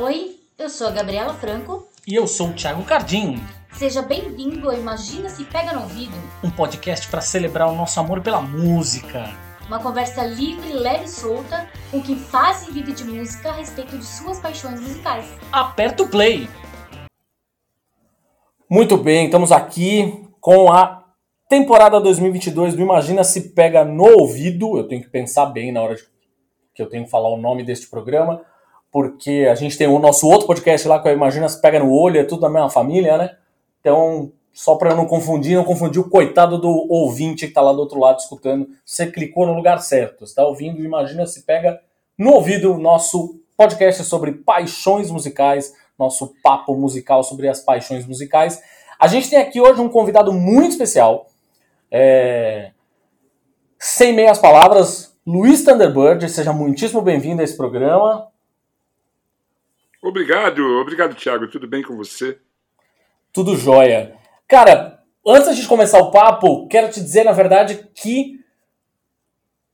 Oi, eu sou a Gabriela Franco. E eu sou o Thiago Cardim. Seja bem-vindo a Imagina Se Pega no Ouvido, um podcast para celebrar o nosso amor pela música. Uma conversa livre, leve e solta com quem faz e vive de música a respeito de suas paixões musicais. Aperta o play! Muito bem, estamos aqui com a temporada 2022 do Imagina Se Pega no Ouvido. Eu tenho que pensar bem na hora de, que eu tenho que falar o nome deste programa porque a gente tem o nosso outro podcast lá que eu imagino se pega no olho, é tudo da mesma família, né? Então, só para não confundir, não confundir o coitado do ouvinte que está lá do outro lado escutando, você clicou no lugar certo, está ouvindo, imagina se pega no ouvido nosso podcast sobre paixões musicais, nosso papo musical sobre as paixões musicais. A gente tem aqui hoje um convidado muito especial, é... sem meias palavras, Luiz Thunderbird, seja muitíssimo bem-vindo a esse programa. Obrigado, obrigado, Thiago. Tudo bem com você? Tudo jóia. Cara, antes de começar o papo, quero te dizer, na verdade, que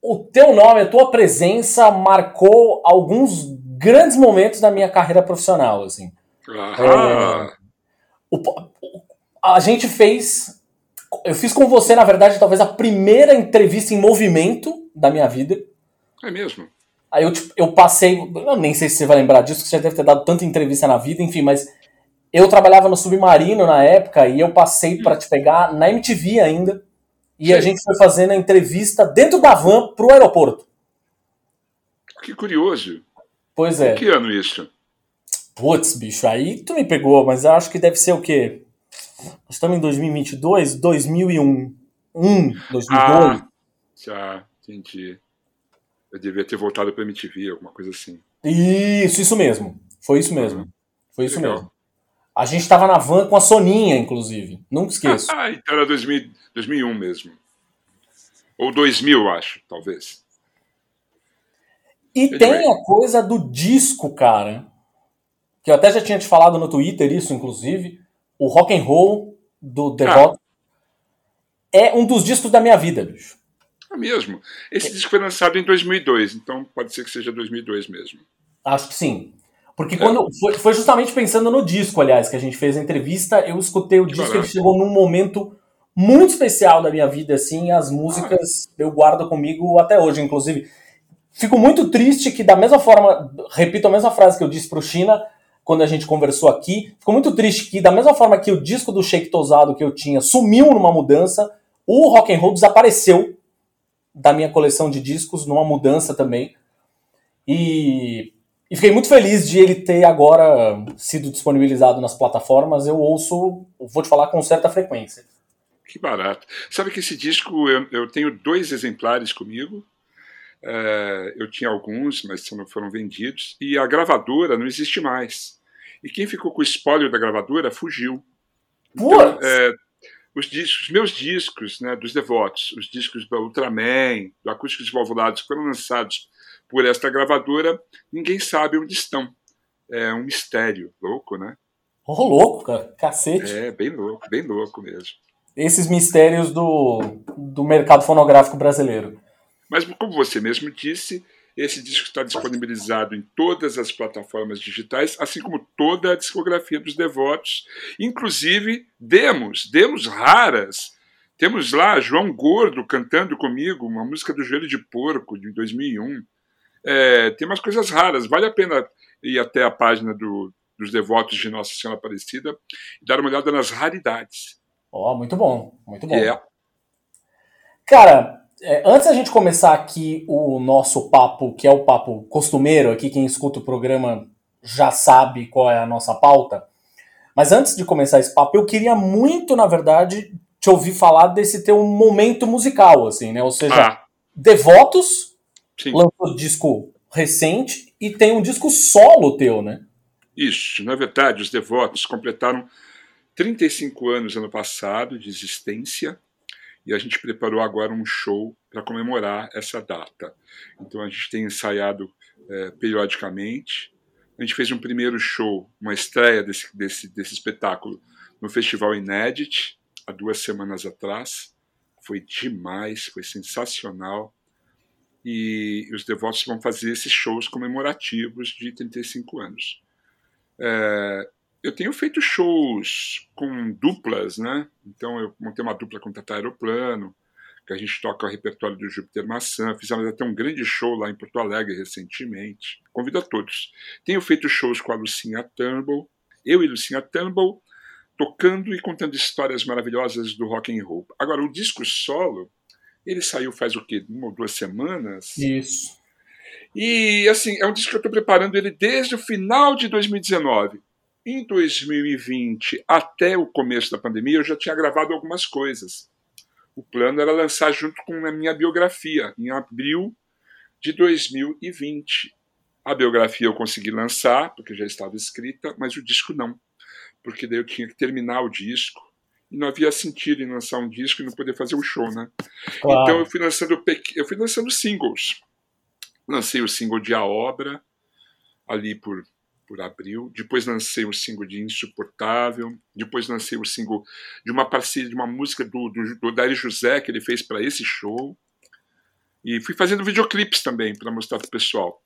o teu nome, a tua presença marcou alguns grandes momentos da minha carreira profissional, assim. Ah. É, o, a gente fez, eu fiz com você, na verdade, talvez a primeira entrevista em movimento da minha vida. É mesmo? Aí eu, tipo, eu passei, eu nem sei se você vai lembrar disso, que você já deve ter dado tanta entrevista na vida, enfim, mas eu trabalhava no Submarino na época e eu passei para te pegar na MTV ainda. E Sim. a gente foi fazendo a entrevista dentro da van pro aeroporto. Que curioso. Pois é. Que ano isso? Putz, bicho, aí tu me pegou, mas eu acho que deve ser o quê? Nós estamos em 2022, 2001. 1, 2002. Ah, já, entendi. Eu devia ter voltado para MTV, alguma coisa assim. Isso, isso mesmo. Foi isso mesmo. Uhum. Foi isso Legal. mesmo. A gente estava na van com a Soninha, inclusive. Nunca esqueço. Ah, então era 2000, 2001 mesmo. Ou 2000, acho, talvez. E tem a coisa do disco, cara. Que eu até já tinha te falado no Twitter isso, inclusive. O Rock and Roll do The ah. Rock. É um dos discos da minha vida, bicho. É mesmo. Esse disco foi lançado em 2002, então pode ser que seja 2002 mesmo. Acho que sim. Porque é. quando foi, foi, justamente pensando no disco, aliás, que a gente fez a entrevista, eu escutei o que disco, ele chegou num momento muito especial da minha vida, assim, as músicas ah. eu guardo comigo até hoje, inclusive. Fico muito triste que da mesma forma, repito a mesma frase que eu disse pro China quando a gente conversou aqui, fico muito triste que da mesma forma que o disco do Shake Tosado que eu tinha sumiu numa mudança, o rock and roll desapareceu da minha coleção de discos, numa mudança também. E, e, fiquei muito feliz de ele ter agora sido disponibilizado nas plataformas. Eu ouço, vou te falar, com certa frequência. Que barato. Sabe que esse disco eu, eu tenho dois exemplares comigo. É, eu tinha alguns, mas não foram vendidos. E a gravadora não existe mais. E quem ficou com o espólio da gravadora fugiu. Então, é, os, discos, os meus discos né, dos devotos, os discos do Ultraman, do Acústicos Valvulados, que foram lançados por esta gravadora, ninguém sabe onde estão. É um mistério. Louco, né? Oh, louco, cara. Cacete. É, bem louco, bem louco mesmo. Esses mistérios do, do mercado fonográfico brasileiro. Mas, como você mesmo disse, esse disco está disponibilizado em todas as plataformas digitais, assim como toda a discografia dos devotos, inclusive demos, demos raras. Temos lá João Gordo cantando comigo uma música do Joelho de Porco, de 2001. É, tem umas coisas raras, vale a pena ir até a página do, dos devotos de Nossa Senhora Aparecida e dar uma olhada nas raridades. Ó, oh, muito bom, muito bom. É. Cara, é, antes da gente começar aqui o nosso papo, que é o papo costumeiro, aqui quem escuta o programa já sabe qual é a nossa pauta. Mas antes de começar esse papo, eu queria muito, na verdade, te ouvir falar desse teu momento musical, assim, né? Ou seja, ah. Devotos Sim. lançou disco recente e tem um disco solo teu, né? Isso, na verdade, os Devotos completaram 35 anos ano passado de existência e a gente preparou agora um show para comemorar essa data. Então a gente tem ensaiado é, periodicamente. A gente fez um primeiro show, uma estreia desse, desse, desse espetáculo no Festival Inédit, há duas semanas atrás. Foi demais, foi sensacional. E os devotos vão fazer esses shows comemorativos de 35 anos. É, eu tenho feito shows com duplas, né? Então eu montei uma dupla com Tata Aeroplano, que a gente toca o repertório do Júpiter Maçã. Fizemos até um grande show lá em Porto Alegre recentemente. Convido a todos. Tenho feito shows com a Lucinha Turnbull, eu e Lucinha Turnbull, tocando e contando histórias maravilhosas do rock and roll. Agora, o disco solo, ele saiu faz o quê? Uma ou duas semanas? Isso. E, assim, é um disco que eu estou preparando ele desde o final de 2019. Em 2020, até o começo da pandemia, eu já tinha gravado algumas coisas o plano era lançar junto com a minha biografia, em abril de 2020. A biografia eu consegui lançar, porque já estava escrita, mas o disco não, porque daí eu tinha que terminar o disco. E não havia sentido em lançar um disco e não poder fazer o um show, né? Claro. Então eu fui lançando eu fui lançando singles. Lancei o single de A Obra ali por por abril. Depois lancei o single de Insuportável. Depois lancei o single de uma parceria de uma música do, do, do Dari José que ele fez para esse show. E fui fazendo videoclipes também para mostrar para o pessoal.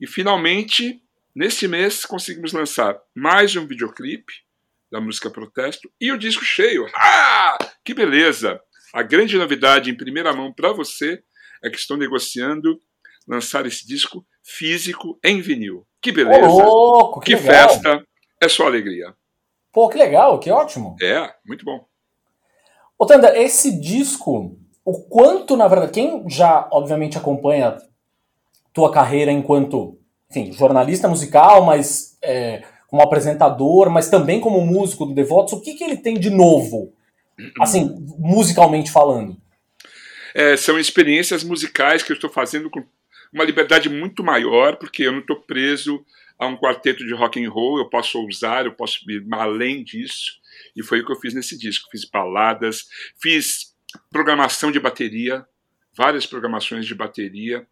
E finalmente, nesse mês, conseguimos lançar mais um videoclipe da música Protesto e o disco cheio. Ah! Que beleza! A grande novidade em primeira mão para você é que estou negociando lançar esse disco físico em vinil. Que beleza! Ô, louco, que, que festa! É só alegria. Pô, que legal, que ótimo. É, muito bom. Ô, Tanda, esse disco, o quanto, na verdade, quem já, obviamente, acompanha tua carreira enquanto, enfim, jornalista musical, mas é, como apresentador, mas também como músico do Devotos, o que, que ele tem de novo, assim, musicalmente falando? É, são experiências musicais que eu estou fazendo com uma liberdade muito maior, porque eu não estou preso a um quarteto de rock and roll, eu posso usar, eu posso ir além disso, e foi o que eu fiz nesse disco. Fiz baladas, fiz programação de bateria, várias programações de bateria.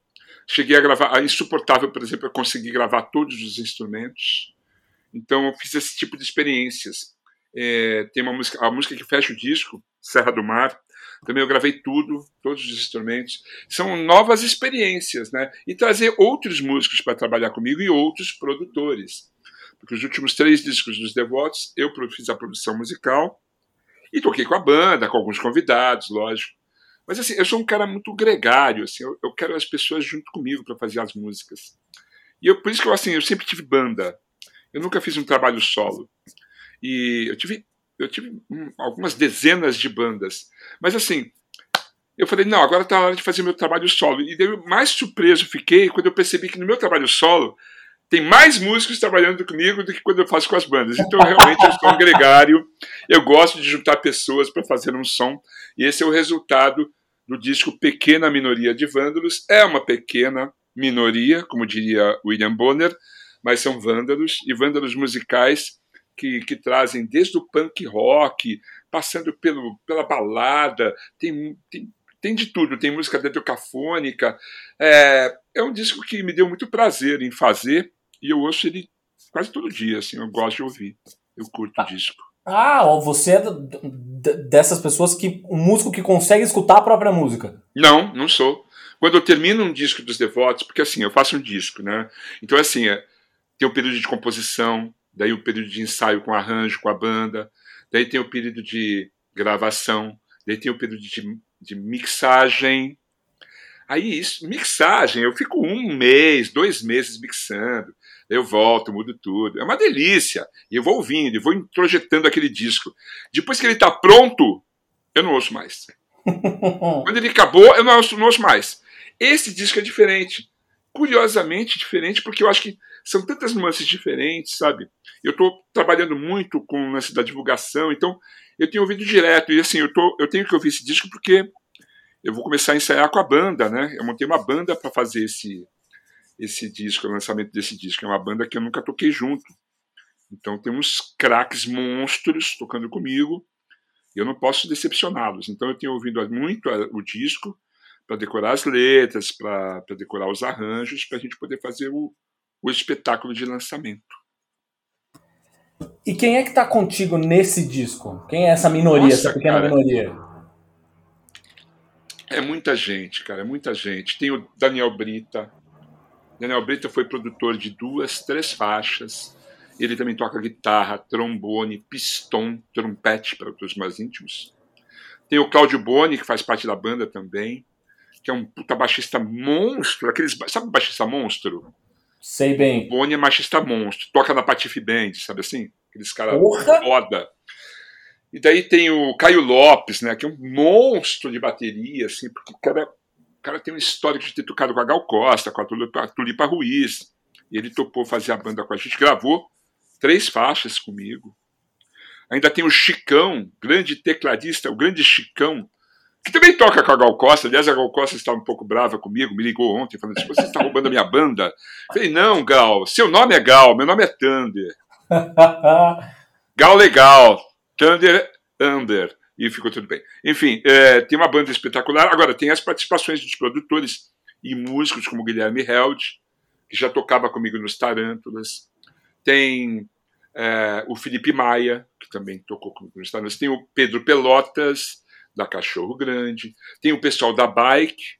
Cheguei a gravar, a Insuportável, por exemplo, eu consegui gravar todos os instrumentos. Então eu fiz esse tipo de experiências. É, tem uma música, a música que fecha o disco, Serra do Mar, também eu gravei tudo, todos os instrumentos. São novas experiências, né? E trazer outros músicos para trabalhar comigo e outros produtores. Porque os últimos três discos dos Devotos, eu fiz a produção musical e toquei com a banda, com alguns convidados, lógico. Mas assim, eu sou um cara muito gregário, assim, eu, eu quero as pessoas junto comigo para fazer as músicas. E eu, por isso que eu, assim, eu sempre tive banda. Eu nunca fiz um trabalho solo. E eu tive eu tive algumas dezenas de bandas. Mas assim, eu falei, não, agora está na hora de fazer meu trabalho solo. E daí, mais surpreso fiquei quando eu percebi que no meu trabalho solo tem mais músicos trabalhando comigo do que quando eu faço com as bandas. Então, realmente, eu sou um gregário. Eu gosto de juntar pessoas para fazer um som. E esse é o resultado do disco Pequena Minoria de Vândalos. É uma pequena minoria, como diria William Bonner, mas são vândalos e vândalos musicais que, que trazem desde o punk rock, passando pelo, pela balada, tem, tem, tem de tudo, tem música dedocafônica. É, é um disco que me deu muito prazer em fazer e eu ouço ele quase todo dia, assim, eu gosto de ouvir, eu curto o disco. Ah, você é dessas pessoas que. um músico que consegue escutar a própria música. Não, não sou. Quando eu termino um disco dos devotos, porque assim, eu faço um disco, né? Então, assim, é, tem um período de composição, daí o período de ensaio com arranjo com a banda, daí tem o período de gravação, daí tem o período de, de mixagem. Aí, isso, mixagem, eu fico um mês, dois meses mixando, eu volto, mudo tudo. É uma delícia. E eu vou ouvindo, e vou introjetando aquele disco. Depois que ele está pronto, eu não ouço mais. Quando ele acabou, eu não ouço, não ouço mais. Esse disco é diferente. Curiosamente diferente, porque eu acho que são tantas nuances diferentes, sabe? Eu estou trabalhando muito com o lance da divulgação, então eu tenho ouvido direto. E assim, eu, tô, eu tenho que ouvir esse disco porque eu vou começar a ensaiar com a banda, né? Eu montei uma banda para fazer esse, esse disco, o lançamento desse disco. É uma banda que eu nunca toquei junto. Então tem uns craques monstros tocando comigo e eu não posso decepcioná-los. Então eu tenho ouvido muito o disco para decorar as letras, para decorar os arranjos, para a gente poder fazer o, o espetáculo de lançamento. E quem é que tá contigo nesse disco? Quem é essa minoria, Nossa, essa pequena cara, minoria? É muita gente, cara, é muita gente. Tem o Daniel Brita. Daniel Brita foi produtor de duas, três faixas. Ele também toca guitarra, trombone, piston, trompete para os mais íntimos. Tem o Claudio Boni, que faz parte da banda também, que é um puta baixista monstro. Aqueles, sabe o baixista monstro? Sei bem. O Boni é baixista monstro, toca na Patife Band, sabe assim? Aqueles caras foda. E daí tem o Caio Lopes, né, que é um monstro de bateria, assim, porque o cara, o cara tem um histórico de ter tocado com a Gal Costa, com a Tulipa, a Tulipa Ruiz. E ele topou fazer a banda com a gente, gravou três faixas comigo. Ainda tem o Chicão, grande tecladista, o grande Chicão, que também toca com a Gal Costa. Aliás, a Gal Costa estava um pouco brava comigo, me ligou ontem, falando assim: você está roubando a minha banda? Eu falei: não, Gal, seu nome é Gal, meu nome é Thunder. Gal legal, Thunder Under. E ficou tudo bem. Enfim, é, tem uma banda espetacular. Agora, tem as participações dos produtores e músicos, como Guilherme Held, que já tocava comigo nos Tarântulas. Tem é, o Felipe Maia, que também tocou comigo nos Tarântulas. Tem o Pedro Pelotas, da Cachorro Grande. Tem o pessoal da Bike,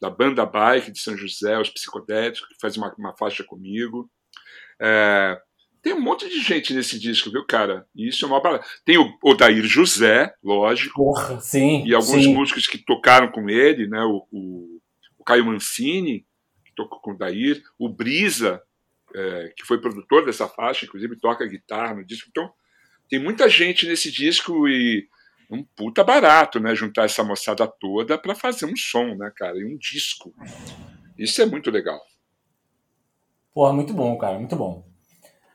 da banda Bike de São José, os psicodélicos, que faz uma, uma faixa comigo. É, tem um monte de gente nesse disco, viu, cara? E isso é uma barata. Tem o Odair José, lógico. Porra, sim. E alguns sim. músicos que tocaram com ele, né? O, o, o Caio Mancini, que tocou com o Odair. O Brisa, é, que foi produtor dessa faixa, inclusive toca guitarra no disco. Então, tem muita gente nesse disco e um puta barato, né? Juntar essa moçada toda para fazer um som, né, cara? E um disco. Isso é muito legal. Porra, muito bom, cara, muito bom.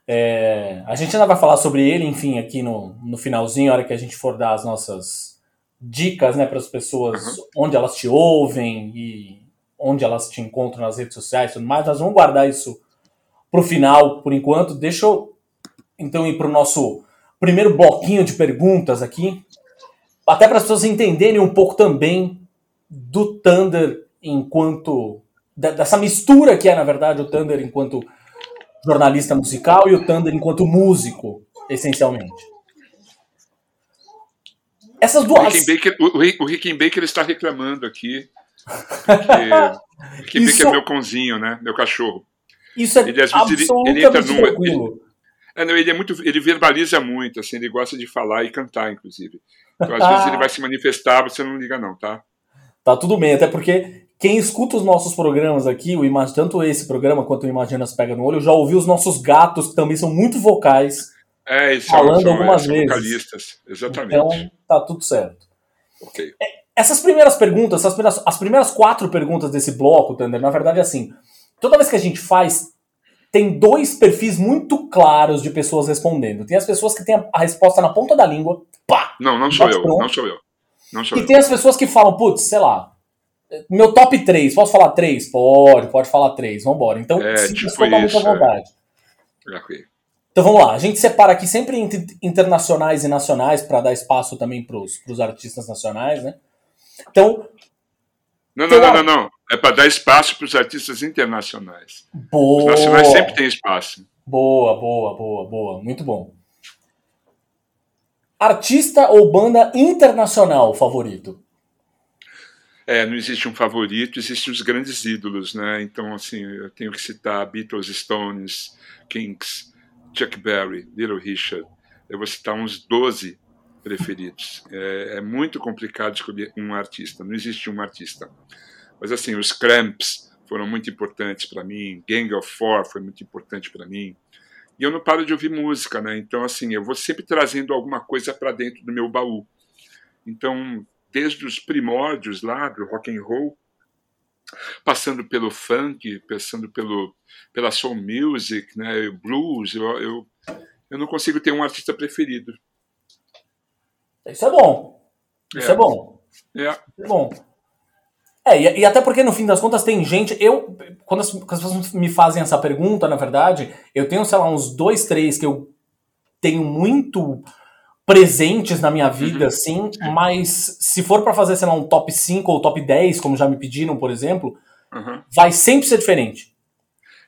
É, a gente ainda vai falar sobre ele, enfim, aqui no, no finalzinho, a hora que a gente for dar as nossas dicas, né, para as pessoas, uhum. onde elas te ouvem e onde elas te encontram nas redes sociais e tudo mais. Nós vamos guardar isso para o final, por enquanto. Deixa eu, então, ir para o nosso primeiro bloquinho de perguntas aqui, até para as pessoas entenderem um pouco também do Thunder enquanto dessa mistura que é na verdade o Thunder enquanto jornalista musical e o Thunder enquanto músico, essencialmente. Essas duas. O Rickenbacker, o, o Rickenbacker está reclamando aqui. Porque o Rickenbacker é meu cãozinho, né? Meu cachorro. Isso é ele, às vezes, ele, ele entra numa, ele, é, não, ele é muito, ele verbaliza muito, assim, ele gosta de falar e cantar, inclusive. Então, às vezes ele vai se manifestar, você não liga não, tá? Tá tudo bem, até porque quem escuta os nossos programas aqui, o Imag... tanto esse programa quanto o Imaginas Pega no Olho, já ouviu os nossos gatos, que também são muito vocais, é, falando são, algumas são vezes. Vocalistas. Exatamente. Então, tá tudo certo. Ok. Essas primeiras perguntas, essas primeiras, as primeiras quatro perguntas desse bloco, Thunder, na verdade é assim, toda vez que a gente faz, tem dois perfis muito claros de pessoas respondendo. Tem as pessoas que têm a, a resposta na ponta da língua, pá! Não, não sou eu, pronto. não sou eu. Não sou e eu. tem as pessoas que falam, putz, sei lá, meu top 3, posso falar 3? Pode, pode falar 3, vambora. Então, é, se tipo isso, à vontade. É. Okay. Então vamos lá, a gente separa aqui sempre entre internacionais e nacionais para dar espaço também para os artistas nacionais, né? Então. Não, não, não, não, não. É para dar espaço para os artistas internacionais. Boa. Os nacionais sempre têm espaço. Boa, boa, boa, boa. Muito bom. Artista ou banda internacional favorito? É, não existe um favorito, existem os grandes ídolos, né? Então, assim, eu tenho que citar Beatles, Stones, Kings, Chuck Berry, Little Richard. Eu vou citar uns 12 preferidos. É, é muito complicado escolher um artista, não existe um artista. Mas, assim, os Cramps foram muito importantes para mim, Gang of Four foi muito importante para mim. E eu não paro de ouvir música, né? Então, assim, eu vou sempre trazendo alguma coisa para dentro do meu baú. Então, desde os primórdios lá do rock and roll, passando pelo funk, passando pelo pela soul music, né, blues, eu, eu, eu não consigo ter um artista preferido. Isso é bom. Isso é, é bom. É. Isso é bom. É, e, e, até porque no fim das contas tem gente. Eu, quando as, quando as, pessoas me fazem essa pergunta, na verdade, eu tenho, sei lá, uns dois, três que eu tenho muito presentes na minha vida, uhum. assim, mas se for para fazer, sei lá, um top 5 ou top 10, como já me pediram, por exemplo, uhum. vai sempre ser diferente.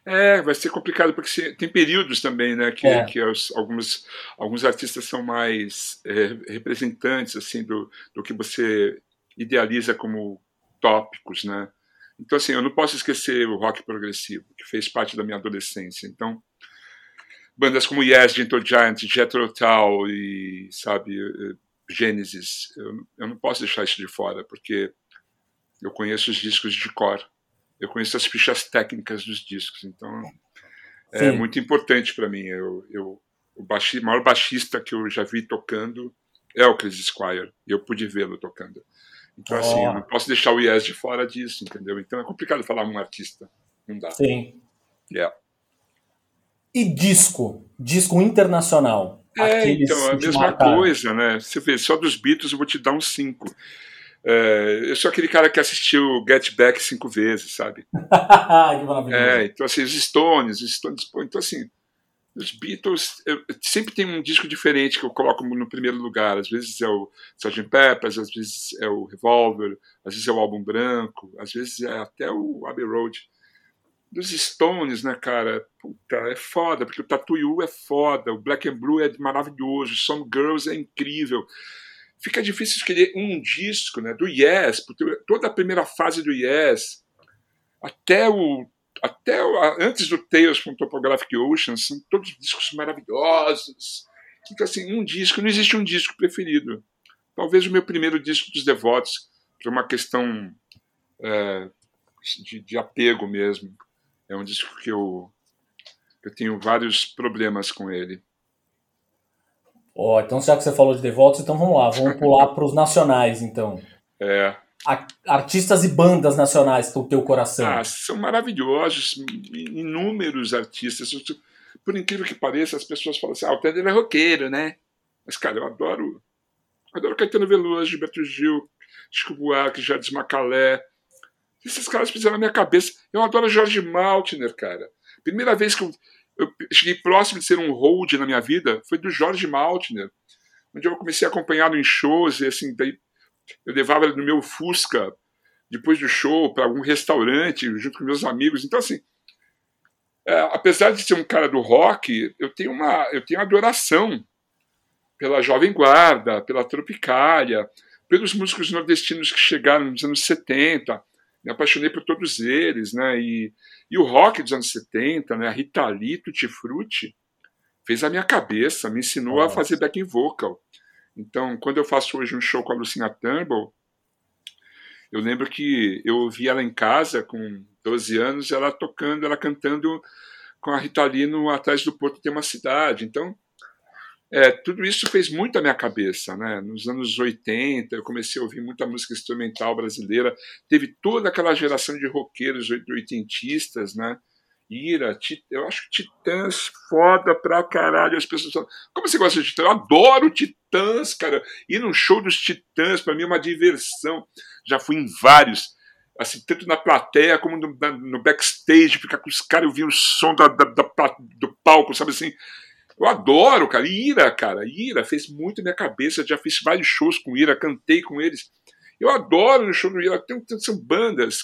É, vai ser complicado, porque tem períodos também, né, que, é. que os, alguns, alguns artistas são mais é, representantes, assim, do, do que você idealiza como tópicos, né. Então, assim, eu não posso esquecer o rock progressivo, que fez parte da minha adolescência. Então, bandas como Yes, Gentle Giant, Jethro Tull e, sabe, eh, Genesis. Eu, eu não posso deixar isso de fora, porque eu conheço os discos de cor. Eu conheço as fichas técnicas dos discos, então é Sim. muito importante para mim. Eu, eu, o baixi, maior baixista que eu já vi tocando é o Chris Squire, e eu pude vê-lo tocando. Então, oh. assim, eu não posso deixar o Yes de fora disso, entendeu? Então é complicado falar um artista. Não dá. Sim. Yeah. E disco? Disco internacional? É, então, a mesma coisa, né? Você vê, só dos Beatles eu vou te dar uns cinco. É, eu sou aquele cara que assistiu Get Back cinco vezes, sabe? que maravilhoso. É, então, assim, os Stones, os Stones, então, assim, os Beatles, eu, sempre tem um disco diferente que eu coloco no primeiro lugar. Às vezes é o Sgt. Peppers, às vezes é o Revolver, às vezes é o Álbum Branco, às vezes é até o Abbey Road. Dos Stones, né, cara? Puta, é foda, porque o Tattoo é foda, o Black and Blue é maravilhoso, Some Girls é incrível. Fica difícil escolher um disco, né? Do Yes, porque toda a primeira fase do Yes, até o até antes do Tales from Topographic Ocean, são todos discos maravilhosos. Então, assim, um disco, não existe um disco preferido. Talvez o meu primeiro disco dos Devotos, por uma questão é, de, de, apego mesmo. É um disco que eu, eu tenho vários problemas com ele. Ó, oh, então já que você falou de Devotos, então vamos lá, vamos pular para os nacionais, então. É artistas e bandas nacionais do teu coração? Ah, são maravilhosos, inúmeros artistas. Por incrível que pareça, as pessoas falam assim: ah, o Tender é roqueiro, né? Mas, cara, eu adoro. Adoro Caetano Veloso, Gilberto Gil, Chico Buarque, Jardim Macalé. Esses caras fizeram na minha cabeça. Eu adoro Jorge Maltner, cara. Primeira vez que eu, eu cheguei próximo de ser um hold na minha vida foi do Jorge Maltner, onde eu comecei a acompanhá-lo em shows e assim, daí eu levava ele no meu Fusca depois do show para algum restaurante junto com meus amigos. Então assim, é, apesar de ser um cara do rock, eu tenho uma eu tenho adoração pela Jovem Guarda, pela Tropicália, pelos músicos nordestinos que chegaram nos anos 70. Me apaixonei por todos eles, né? E, e o rock dos anos 70, né? A Rita Lee, Tutti Frutti, fez a minha cabeça, me ensinou Nossa. a fazer backing vocal. Então, quando eu faço hoje um show com a Lucinha Turnbull, eu lembro que eu ouvi ela em casa com 12 anos, ela tocando, ela cantando com a Rita Lee no Atrás do Porto tem uma cidade. Então, é, tudo isso fez muito a minha cabeça. Né? Nos anos 80, eu comecei a ouvir muita música instrumental brasileira. Teve toda aquela geração de roqueiros oitentistas, né? Ira, eu acho Titãs foda pra caralho. As pessoas falam, como você gosta de Titãs? Eu adoro Titãs, cara. Ir num show dos Titãs, para mim, é uma diversão. Já fui em vários, assim, tanto na plateia como no, na, no backstage, ficar com os caras, ouvir o som da, da, da, do palco, sabe assim? Eu adoro, cara. Ira, cara. Ira fez muito minha cabeça. Já fiz vários shows com Ira, cantei com eles. Eu adoro no show do Ira. Tem, são bandas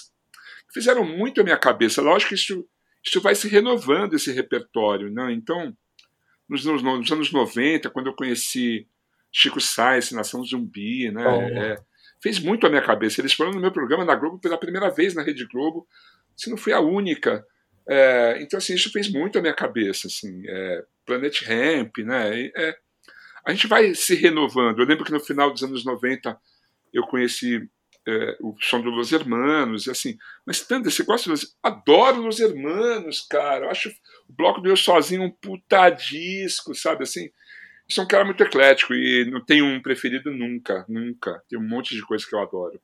que fizeram muito a minha cabeça. Lógico que isso isso vai se renovando, esse repertório. Né? Então, nos, nos, nos anos 90, quando eu conheci Chico Sainz, Nação Zumbi, né? Oh. É, fez muito a minha cabeça. Eles foram no meu programa na Globo pela primeira vez na Rede Globo, se não foi a única. É, então, assim, isso fez muito a minha cabeça. Assim, é, Planet Ramp, né? É, a gente vai se renovando. Eu lembro que no final dos anos 90 eu conheci é, o som dos Los Hermanos, assim. Mas tanto, você gosta dos. Adoro Los Hermanos, cara. Eu acho o Bloco do Eu Sozinho um puta disco, sabe? Assim, sou um cara muito eclético e não tenho um preferido nunca, nunca. Tem um monte de coisa que eu adoro.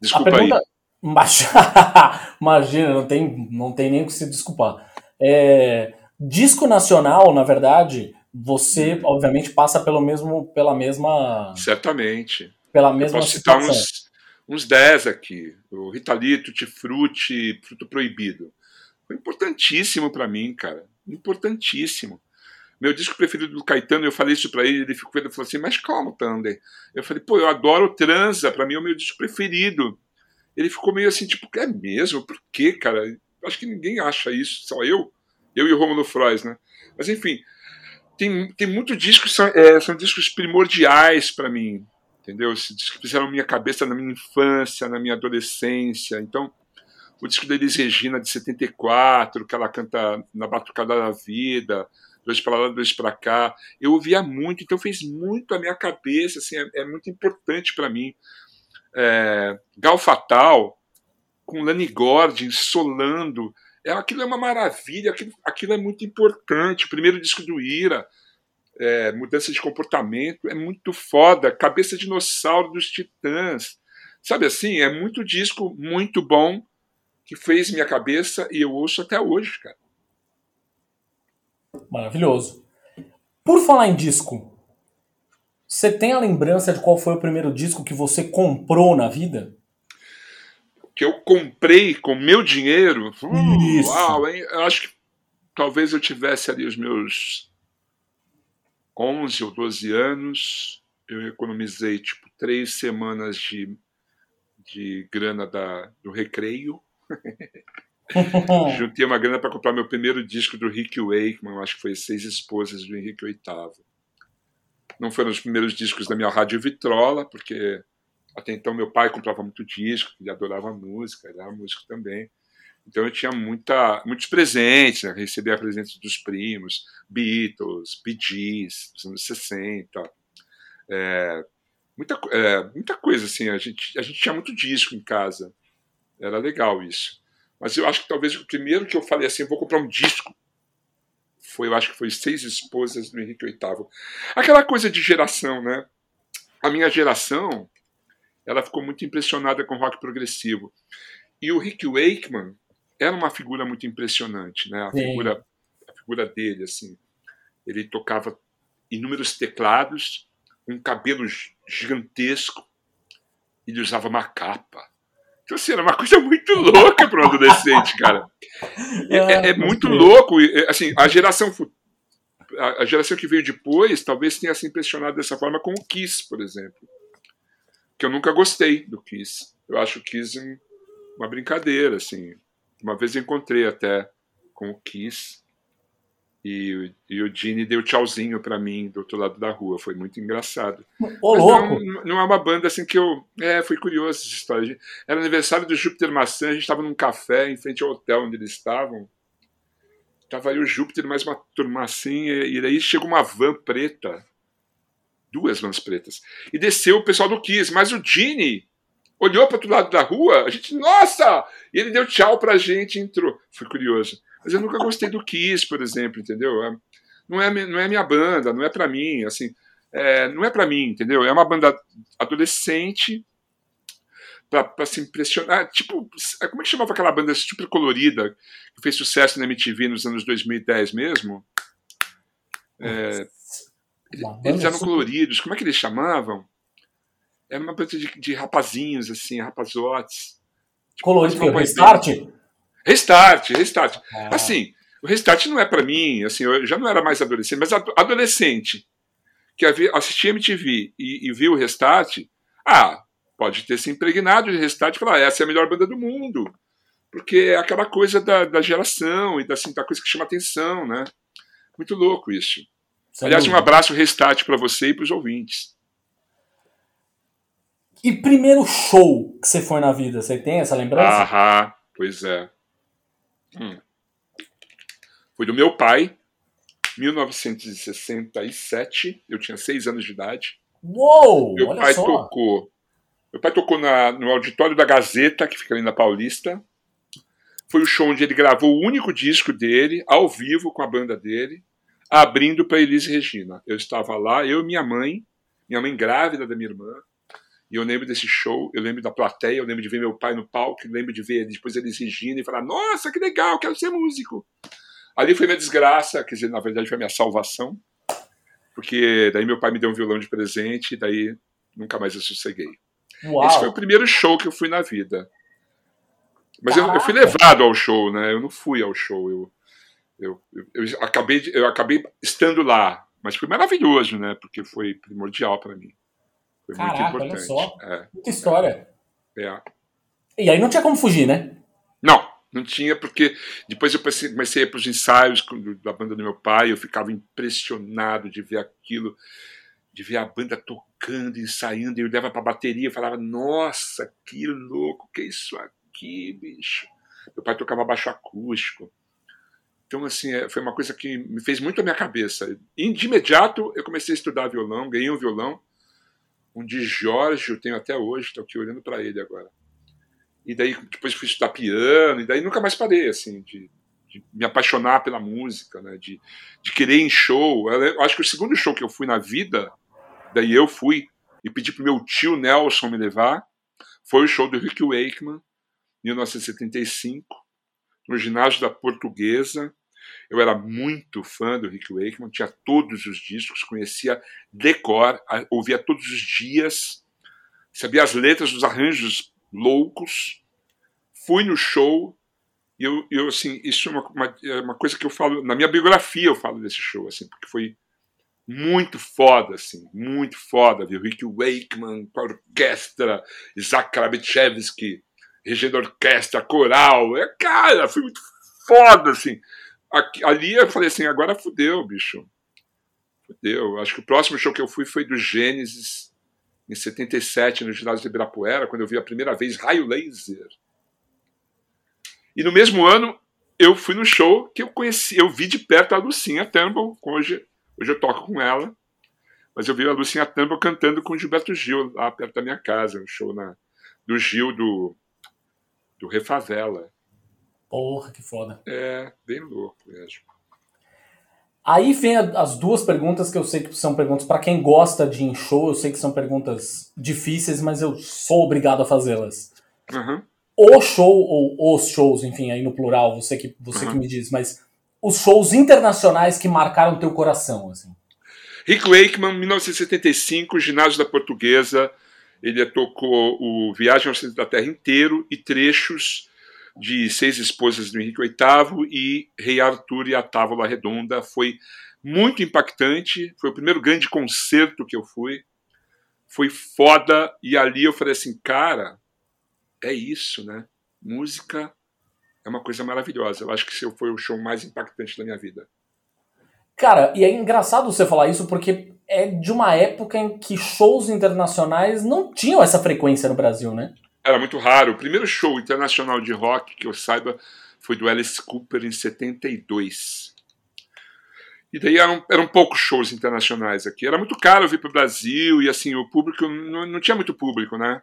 Desculpa pergunta... aí. Imagina, não tem, não tem nem o que se desculpar. É, disco nacional, na verdade, você hum. obviamente passa pelo mesmo, pela mesma. Certamente pela mesma Eu posso citar uns, uns 10 aqui. O Ritalito, Tifruti, Fruto Proibido. Foi importantíssimo para mim, cara. Importantíssimo. Meu disco preferido do Caetano, eu falei isso para ele, ele ficou ele falou assim, mas calma, Thunder. Eu falei, pô, eu adoro Transa, para mim é o meu disco preferido. Ele ficou meio assim, tipo, é mesmo? Por quê, cara? Acho que ninguém acha isso, só eu. Eu e o Romulo Frois, né? Mas enfim, tem, tem muitos discos, são, é, são discos primordiais para mim entendeu? Se fizeram minha cabeça na minha infância, na minha adolescência. Então, o disco da Elis Regina de 74, que ela canta Na Batucada da Vida, Dois para lá, dois para cá. Eu ouvia muito, então fez muito a minha cabeça, assim, é, é muito importante para mim. É, Gal Fatal, com Lani Gordon solando, é, aquilo é uma maravilha, aquilo, aquilo é muito importante. O primeiro disco do Ira, é, mudança de comportamento, é muito foda. Cabeça de dinossauro dos Titãs. Sabe assim, é muito disco muito bom que fez minha cabeça e eu ouço até hoje, cara. Maravilhoso. Por falar em disco, você tem a lembrança de qual foi o primeiro disco que você comprou na vida? Que eu comprei com meu dinheiro? Uh, Isso. Uau, hein? Eu acho que talvez eu tivesse ali os meus 11 ou 12 anos. Eu economizei tipo três semanas de, de grana da, do recreio. Juntei uma grana para comprar meu primeiro disco do Rick Wakeman, acho que foi Seis Esposas do Henrique VIII. Não foram os primeiros discos da minha rádio Vitrola, porque até então meu pai comprava muito disco, ele adorava música, ele era músico também. Então eu tinha muita, muitos presentes, né? recebia presentes dos primos, Beatles, Bee dos anos 60. É, muita, é, muita coisa, assim, a gente, a gente tinha muito disco em casa. Era legal isso. Mas eu acho que talvez o primeiro que eu falei assim, vou comprar um disco, foi, eu acho que foi Seis Esposas do Henrique VIII. Aquela coisa de geração, né? A minha geração, ela ficou muito impressionada com rock progressivo. E o Rick Wakeman era uma figura muito impressionante, né? A figura, a figura dele, assim. Ele tocava inúmeros teclados, um cabelo gigantesco, ele usava uma capa. Então, assim, era uma coisa muito louca para um adolescente, cara. É, é, é muito louco. Assim, a geração a geração que veio depois talvez tenha se impressionado dessa forma com o Kiss, por exemplo. Que eu nunca gostei do Kiss. Eu acho o Kiss uma brincadeira, assim. Uma vez encontrei até com o Kiss e, e o Gene deu tchauzinho para mim do outro lado da rua. Foi muito engraçado. Ô, louco! Não, não, é uma banda assim que eu. É, foi curioso essa história. Era aniversário do Júpiter Maçã, a gente estava num café em frente ao hotel onde eles estavam. Tava aí o Júpiter, mais uma turma assim, e daí chegou uma van preta. Duas vans pretas. E desceu o pessoal do Kiss, mas o Gene olhou para outro lado da rua, a gente, nossa! E ele deu tchau pra gente e entrou. Foi curioso. Mas eu nunca gostei do Kiss, por exemplo, entendeu? É, não é, não é minha banda, não é para mim, assim, é, não é para mim, entendeu? É uma banda adolescente para se impressionar. Tipo, como é que chamava aquela banda super colorida que fez sucesso na MTV nos anos 2010 mesmo? É, eles eram coloridos, como é que eles chamavam? Era uma banda de, de rapazinhos, assim, rapazotes. Tipo, Colorido, Restart? Restart, restart. Ah. Assim, o restart não é para mim, assim, eu já não era mais adolescente, mas adolescente que assistia MTV e, e viu o restart, ah, pode ter se impregnado de restart e falar, ah, essa é a melhor banda do mundo. Porque é aquela coisa da, da geração e da, assim, da coisa que chama atenção, né? Muito louco isso. Sem Aliás, dúvida. um abraço restart para você e para os ouvintes. E primeiro show que você foi na vida, você tem essa lembrança? Aham, pois é. Hum. Foi do meu pai, 1967. Eu tinha seis anos de idade. Uou! Meu pai só. tocou. Meu pai tocou na, no auditório da Gazeta, que fica ali na Paulista. Foi o show onde ele gravou o único disco dele, ao vivo, com a banda dele, abrindo para Elise Regina. Eu estava lá, eu e minha mãe, minha mãe grávida da minha irmã, e eu lembro desse show, eu lembro da plateia, eu lembro de ver meu pai no palco, eu lembro de ver depois eles Regina e falar: Nossa, que legal, quero ser músico. Ali foi minha desgraça, quer dizer, na verdade foi minha salvação, porque daí meu pai me deu um violão de presente e daí nunca mais eu sosseguei. Uau. Esse foi o primeiro show que eu fui na vida. Mas eu, eu, fui levado ao show, né? Eu não fui ao show. Eu, eu, eu, eu acabei, eu acabei estando lá. Mas foi maravilhoso, né? Porque foi primordial para mim. Foi Caraca, olha só. É, Muita história. É. E aí não tinha como fugir, né? Não, não tinha, porque depois eu comecei a ir para os ensaios da banda do meu pai, eu ficava impressionado de ver aquilo, de ver a banda tocando, ensaiando, e eu olhava para a bateria e falava, nossa, que louco, que é isso aqui, bicho. Meu pai tocava baixo acústico. Então, assim, é, foi uma coisa que me fez muito a minha cabeça. E de imediato, eu comecei a estudar violão, ganhei um violão, um de Jorge, eu tenho até hoje, estou aqui olhando para ele agora. E daí, depois fui estudar piano, e daí nunca mais parei, assim, de, de me apaixonar pela música, né, de, de querer em show. Eu acho que o segundo show que eu fui na vida, daí eu fui, e pedi pro meu tio Nelson me levar, foi o show do Rick Wakeman, 1975, no ginásio da Portuguesa, eu era muito fã do Rick Wakeman, tinha todos os discos, conhecia decor, ouvia todos os dias, sabia as letras dos arranjos loucos. Fui no show e eu, eu assim, isso é uma, uma, é uma, coisa que eu falo na minha biografia, eu falo desse show, assim, porque foi muito foda, assim, muito foda, viu? Rick Wakeman com a orquestra, Isaac Krabichevsky, regendo orquestra, coral, é, cara, foi muito foda, assim. Aqui, ali eu falei assim, agora fudeu, bicho. Fudeu. Acho que o próximo show que eu fui foi do Gênesis, em 77, no ginásio de Ibirapuera, quando eu vi a primeira vez Raio Laser. E no mesmo ano, eu fui no show que eu conheci, eu vi de perto a Lucinha Turnbull, hoje, hoje eu toco com ela, mas eu vi a Lucinha Turnbull cantando com o Gilberto Gil, lá perto da minha casa, um show na, do Gil do, do Refavela. Porra, que foda. É, bem louco mesmo. Aí vem as duas perguntas que eu sei que são perguntas para quem gosta de em show, eu sei que são perguntas difíceis, mas eu sou obrigado a fazê-las. Uhum. O show, ou os shows, enfim, aí no plural, você que, você uhum. que me diz, mas os shows internacionais que marcaram teu coração, assim. Rick Wakeman, 1975, ginásio da Portuguesa, ele tocou o Viagem ao Centro da Terra inteiro e trechos de Seis Esposas do Henrique VIII e Rei Arthur e a Távola Redonda. Foi muito impactante, foi o primeiro grande concerto que eu fui. Foi foda, e ali eu falei assim, cara, é isso, né? Música é uma coisa maravilhosa. Eu acho que esse foi o show mais impactante da minha vida. Cara, e é engraçado você falar isso porque é de uma época em que shows internacionais não tinham essa frequência no Brasil, né? Era muito raro. O primeiro show internacional de rock que eu saiba foi do Alice Cooper em 72. E daí eram, eram poucos shows internacionais aqui. Era muito caro vir para o Brasil e assim, o público não, não tinha muito público, né?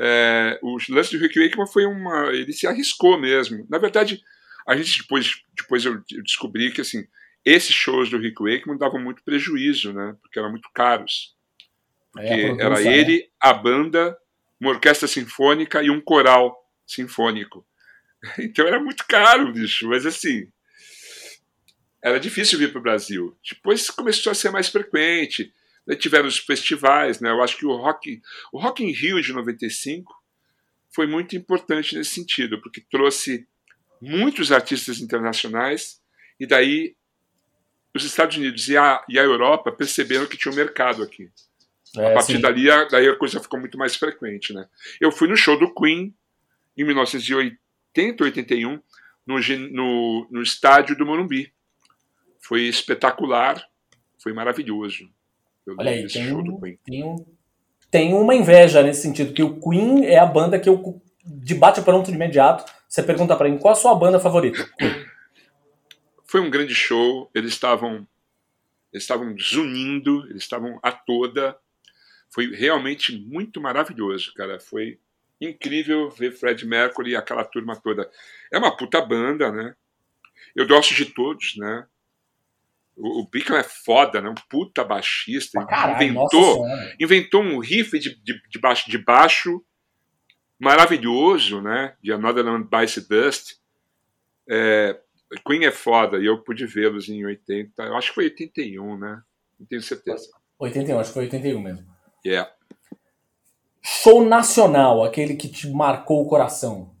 É, o lance do Rick Wakeman foi uma. Ele se arriscou mesmo. Na verdade, a gente depois, depois eu, descobri que assim, esses shows do Rick Wakeman davam muito prejuízo, né? Porque eram muito caros. Porque é, era ele, né? a banda uma orquestra sinfônica e um coral sinfônico. Então era muito caro, bicho, mas assim. Era difícil vir para o Brasil. Depois começou a ser mais frequente. Daí tiveram os festivais, né? Eu acho que o Rock, o Rock in Rio de 95 foi muito importante nesse sentido, porque trouxe muitos artistas internacionais e daí os Estados Unidos e a, e a Europa perceberam que tinha um mercado aqui. É, a partir sim. dali, a, daí a coisa ficou muito mais frequente, né? Eu fui no show do Queen em 1980, 81, no, no, no estádio do Morumbi. Foi espetacular, foi maravilhoso. Eu Olha aí, tem, um, tem, um, tem uma inveja nesse sentido, que o Queen é a banda que eu debate pronto de imediato. Você pergunta para mim, qual a sua banda favorita? Foi um grande show, eles estavam eles estavam zunindo, eles estavam a toda, foi realmente muito maravilhoso, cara. Foi incrível ver Fred Mercury e aquela turma toda. É uma puta banda, né? Eu gosto de todos, né? O, o é foda, né? Um puta baixista. Caralho, inventou, inventou um riff de, de, de, baixo, de baixo maravilhoso, né? De Another Land Bites Dust. É, Queen é foda, e eu pude vê-los em 80, eu acho que foi 81, né? Não tenho certeza. 81, acho que foi 81 mesmo. Yeah. Show nacional, aquele que te marcou o coração.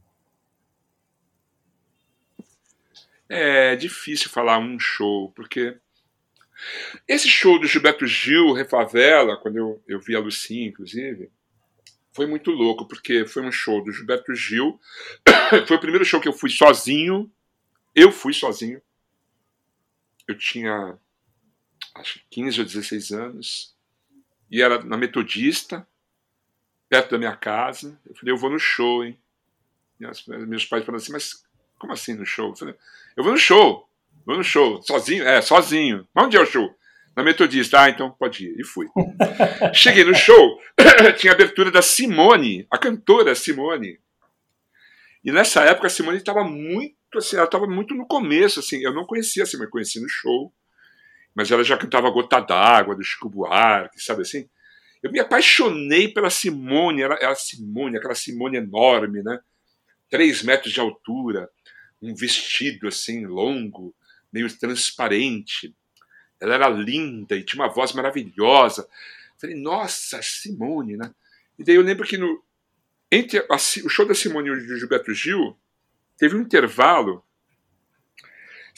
É difícil falar um show, porque esse show do Gilberto Gil, Refavela, quando eu, eu vi a Lucinha, inclusive, foi muito louco, porque foi um show do Gilberto Gil. foi o primeiro show que eu fui sozinho. Eu fui sozinho. Eu tinha, acho que 15 ou 16 anos e era na Metodista, perto da minha casa. Eu falei, eu vou no show, hein? meus pais falaram assim, mas como assim no show? Eu, falei, eu vou no show, vou no show, sozinho? É, sozinho. Onde é o show? Na Metodista. Ah, então pode ir. E fui. Cheguei no show, tinha abertura da Simone, a cantora Simone. E nessa época a Simone estava muito, assim, ela estava muito no começo, assim, eu não conhecia a Simone, conheci no show, mas ela já cantava Gota d'Água, do Chico Buarque, sabe assim? Eu me apaixonei pela Simone, ela, ela Simone, aquela Simone enorme, né? Três metros de altura, um vestido assim longo, meio transparente. Ela era linda e tinha uma voz maravilhosa. Falei, nossa, Simone, né? E daí eu lembro que no, entre a, o show da Simone e o Gilberto Gil, teve um intervalo,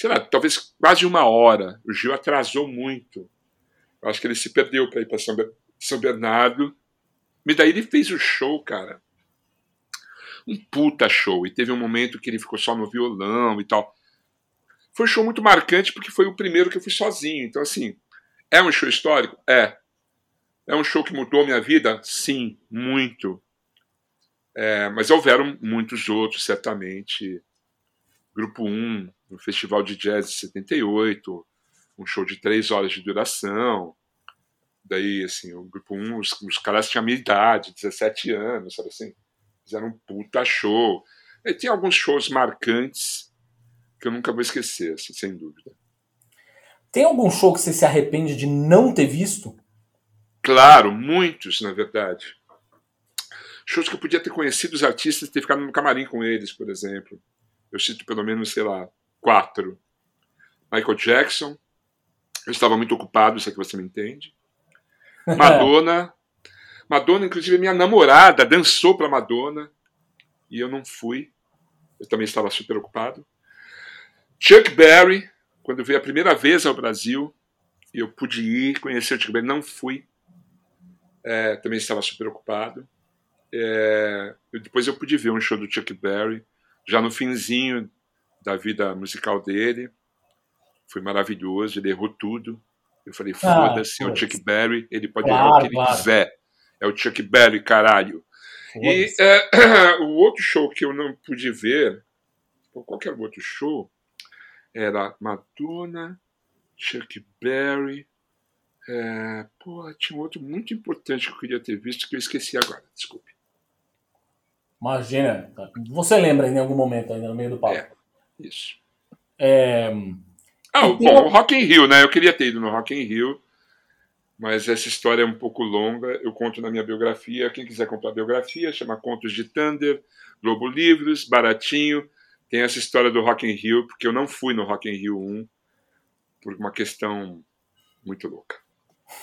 sei lá, talvez quase uma hora. O Gil atrasou muito. Eu acho que ele se perdeu para ir para São, Bernardo. E daí ele fez o show, cara. Um puta show. E teve um momento que ele ficou só no violão e tal. Foi um show muito marcante porque foi o primeiro que eu fui sozinho. Então, assim, é um show histórico? É. É um show que mudou minha vida? Sim, muito. É, mas houveram muitos outros, certamente. Grupo 1, no Festival de Jazz de 78, um show de três horas de duração. Daí, assim, o Grupo 1, os, os caras tinham a minha idade, 17 anos, sabe assim? Fizeram um puta show. E tem alguns shows marcantes que eu nunca vou esquecer, assim, sem dúvida. Tem algum show que você se arrepende de não ter visto? Claro, muitos, na verdade shows que eu podia ter conhecido os artistas e ter ficado no camarim com eles, por exemplo. Eu cito pelo menos, sei lá, quatro. Michael Jackson, eu estava muito ocupado, isso é que você me entende. Madonna, Madonna, inclusive, minha namorada dançou para Madonna e eu não fui. Eu também estava super ocupado. Chuck Berry, quando veio a primeira vez ao Brasil, eu pude ir conhecer o Chuck Berry, não fui. É, também estava super ocupado. É, depois eu pude ver um show do Chuck Berry, já no finzinho da vida musical dele. Foi maravilhoso, ele errou tudo. Eu falei, ah, foda-se, ah, é o Chuck Berry, ele pode claro, errar o que ele claro. quiser. É o Chuck Berry, caralho. E é, o outro show que eu não pude ver, ou qualquer outro show, era Madonna, Chuck Berry. É, pô, tinha um outro muito importante que eu queria ter visto que eu esqueci agora, desculpe. Imagina. Você lembra em algum momento ainda no meio do palco. É, isso. É... Ah, bom, o Rock in Rio, né? Eu queria ter ido no Rock in Rio, mas essa história é um pouco longa. Eu conto na minha biografia. Quem quiser comprar a biografia, chama Contos de Thunder, Globo Livros, baratinho. Tem essa história do Rock in Rio, porque eu não fui no Rock in Rio 1 por uma questão muito louca.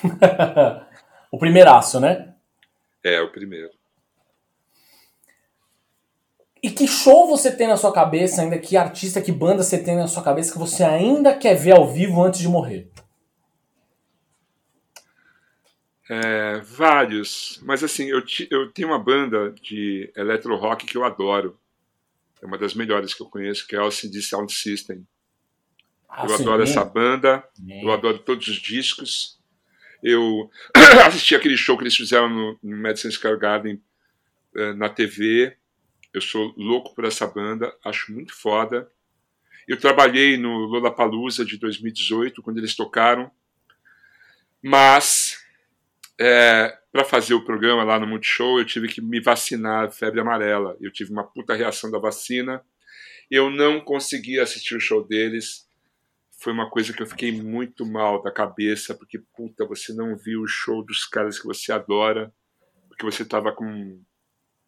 o primeiraço, né? É, o primeiro. E que show você tem na sua cabeça ainda? Que artista, que banda você tem na sua cabeça que você ainda quer ver ao vivo antes de morrer? É, vários. Mas assim, eu, eu tenho uma banda de electro rock que eu adoro. É uma das melhores que eu conheço, que é o CD Sound System. Ah, eu sim, adoro essa banda, eu adoro todos os discos. Eu assisti aquele show que eles fizeram no, no Madison Square Garden uh, na TV eu sou louco por essa banda, acho muito foda. Eu trabalhei no Lollapalooza de 2018, quando eles tocaram, mas é, para fazer o programa lá no Multishow, eu tive que me vacinar febre amarela. Eu tive uma puta reação da vacina. Eu não consegui assistir o show deles. Foi uma coisa que eu fiquei muito mal da cabeça, porque puta, você não viu o show dos caras que você adora, porque você tava com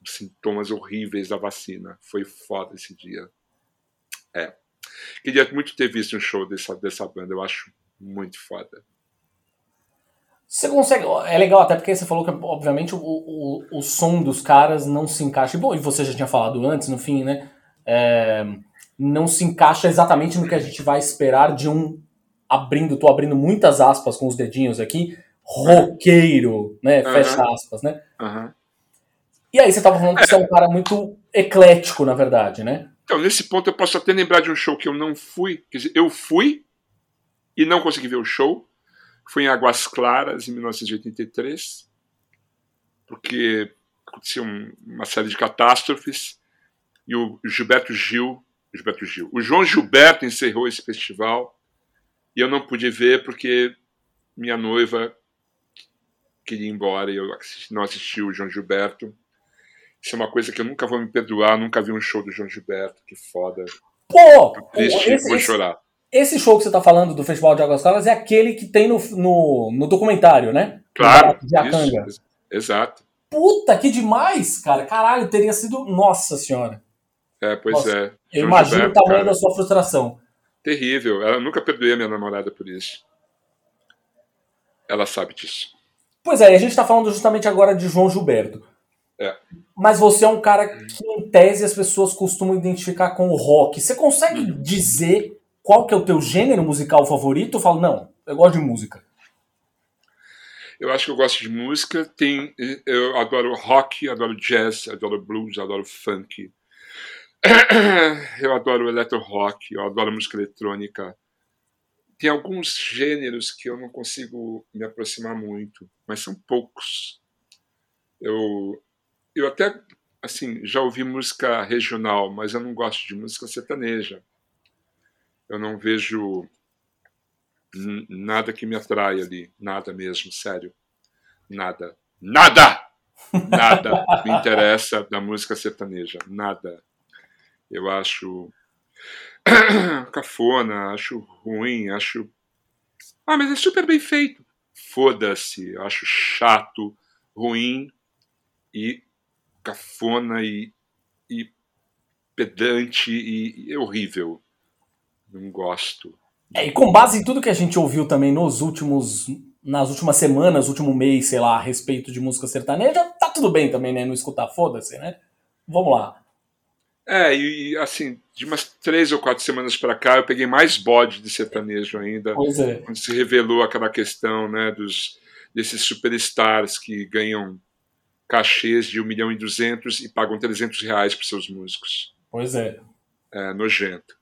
sintomas horríveis da vacina. Foi foda esse dia. É. Queria muito ter visto um show dessa, dessa banda, eu acho muito foda. Você consegue. É legal, até porque você falou que, obviamente, o, o, o som dos caras não se encaixa. Bom, e você já tinha falado antes, no fim, né? É, não se encaixa exatamente no que a gente vai esperar de um. Abrindo, tô abrindo muitas aspas com os dedinhos aqui, roqueiro, né? Fecha aspas, né? Uhum. E aí você estava falando que você é um cara muito eclético, na verdade, né? Então, nesse ponto eu posso até lembrar de um show que eu não fui. Quer dizer, eu fui e não consegui ver o show. Foi em Águas Claras, em 1983, porque aconteceu uma série de catástrofes e o Gilberto Gil, Gilberto Gil, o João Gilberto encerrou esse festival e eu não pude ver porque minha noiva queria ir embora e eu não assisti o João Gilberto. Isso é uma coisa que eu nunca vou me perdoar, nunca vi um show do João Gilberto, que foda. Pô! Triste, esse, vou esse- chorar. Esse show que você tá falando do Festival de Águas Claras é aquele que tem no, no, no documentário, né? Claro, De Acanga. isso, exato. Puta, que demais, cara. Caralho, teria sido. Nossa senhora. É, pois Nossa, é. Eu João imagino o Gilberto, tamanho cara, da sua frustração. Terrível. Ela nunca perdoei a minha namorada por isso. Ela sabe disso. Pois é, a gente tá falando justamente agora de João Gilberto. É. Mas você é um cara que, em tese, as pessoas costumam identificar com o rock. Você consegue dizer qual que é o teu gênero musical favorito? Eu falo, não, eu gosto de música. Eu acho que eu gosto de música. Tem, eu adoro rock, adoro jazz, adoro blues, adoro funk. Eu adoro electro rock, eu adoro música eletrônica. Tem alguns gêneros que eu não consigo me aproximar muito, mas são poucos. Eu, eu até assim já ouvi música regional, mas eu não gosto de música sertaneja. Eu não vejo nada que me atrai ali, nada mesmo, sério, nada, nada, nada me interessa da música sertaneja, nada. Eu acho cafona, acho ruim, acho. Ah, mas é super bem feito. Foda-se, acho chato, ruim e cafona e, e pedante e, e horrível. Não gosto. É, e com base em tudo que a gente ouviu também nos últimos. Nas últimas semanas, último mês, sei lá, a respeito de música sertaneja, tá tudo bem também, né? Não escutar, foda-se, né? Vamos lá. É, e, e, assim, de umas três ou quatro semanas pra cá, eu peguei mais bode de sertanejo ainda. Pois é. quando se revelou aquela questão né, dos, desses superstars que ganham cachês de 1 milhão e 200 e pagam 300 reais para seus músicos. Pois é. É nojento.